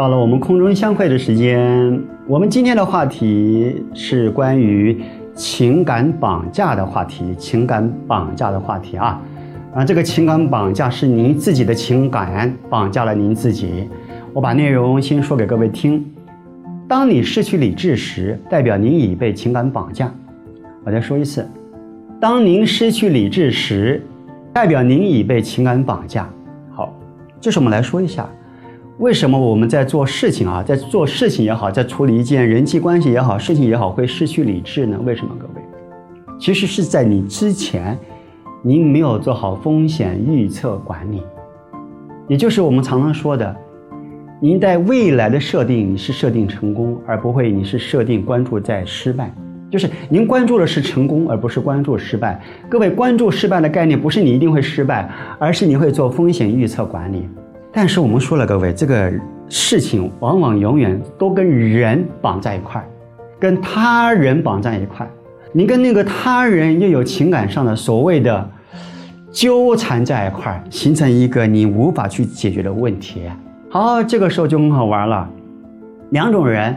到了我们空中相会的时间，我们今天的话题是关于情感绑架的话题。情感绑架的话题啊，啊，这个情感绑架是您自己的情感绑架了您自己。我把内容先说给各位听。当你失去理智时，代表您已被情感绑架。我再说一次，当您失去理智时，代表您已被情感绑架。好，这是我们来说一下。为什么我们在做事情啊，在做事情也好，在处理一件人际关系也好，事情也好，会失去理智呢？为什么，各位？其实是在你之前，您没有做好风险预测管理，也就是我们常常说的，您在未来的设定，你是设定成功，而不会你是设定关注在失败，就是您关注的是成功，而不是关注失败。各位，关注失败的概念不是你一定会失败，而是你会做风险预测管理。但是我们说了，各位，这个事情往往永远都跟人绑在一块儿，跟他人绑在一块儿，你跟那个他人又有情感上的所谓的纠缠在一块儿，形成一个你无法去解决的问题。好，这个时候就很好玩了，两种人，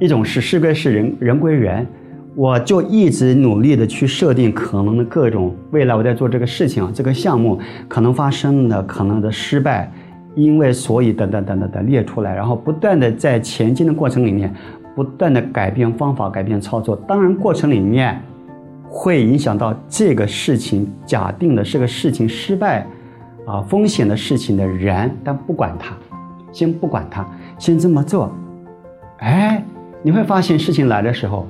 一种是事归事，人人归人，我就一直努力的去设定可能的各种未来我在做这个事情，这个项目可能发生的可能的失败。因为所以等等等等的列出来，然后不断的在前进的过程里面，不断的改变方法、改变操作。当然，过程里面会影响到这个事情假定的是个事情失败啊风险的事情的人，但不管他，先不管他，先这么做。哎，你会发现事情来的时候，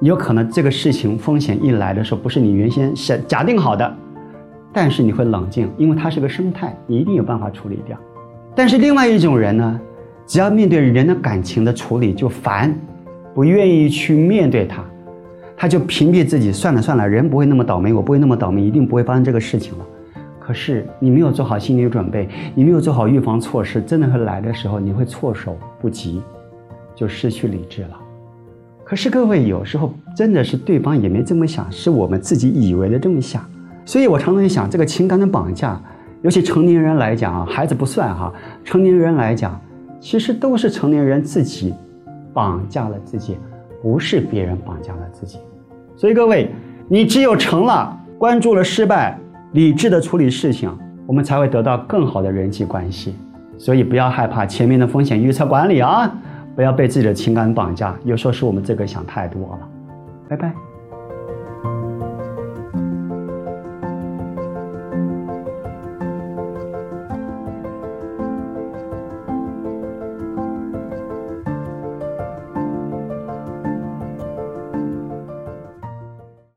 有可能这个事情风险一来的时候，不是你原先想假定好的，但是你会冷静，因为它是个生态，你一定有办法处理掉。但是另外一种人呢，只要面对人的感情的处理就烦，不愿意去面对他，他就屏蔽自己，算了算了，人不会那么倒霉，我不会那么倒霉，一定不会发生这个事情了。可是你没有做好心理准备，你没有做好预防措施，真的会来的时候，你会措手不及，就失去理智了。可是各位有时候真的是对方也没这么想，是我们自己以为的这么想。所以我常常想，这个情感的绑架。尤其成年人来讲啊，孩子不算哈。成年人来讲，其实都是成年人自己绑架了自己，不是别人绑架了自己。所以各位，你只有成了，关注了失败，理智的处理事情，我们才会得到更好的人际关系。所以不要害怕前面的风险预测管理啊，不要被自己的情感绑架。有时候是我们这个想太多了。拜拜。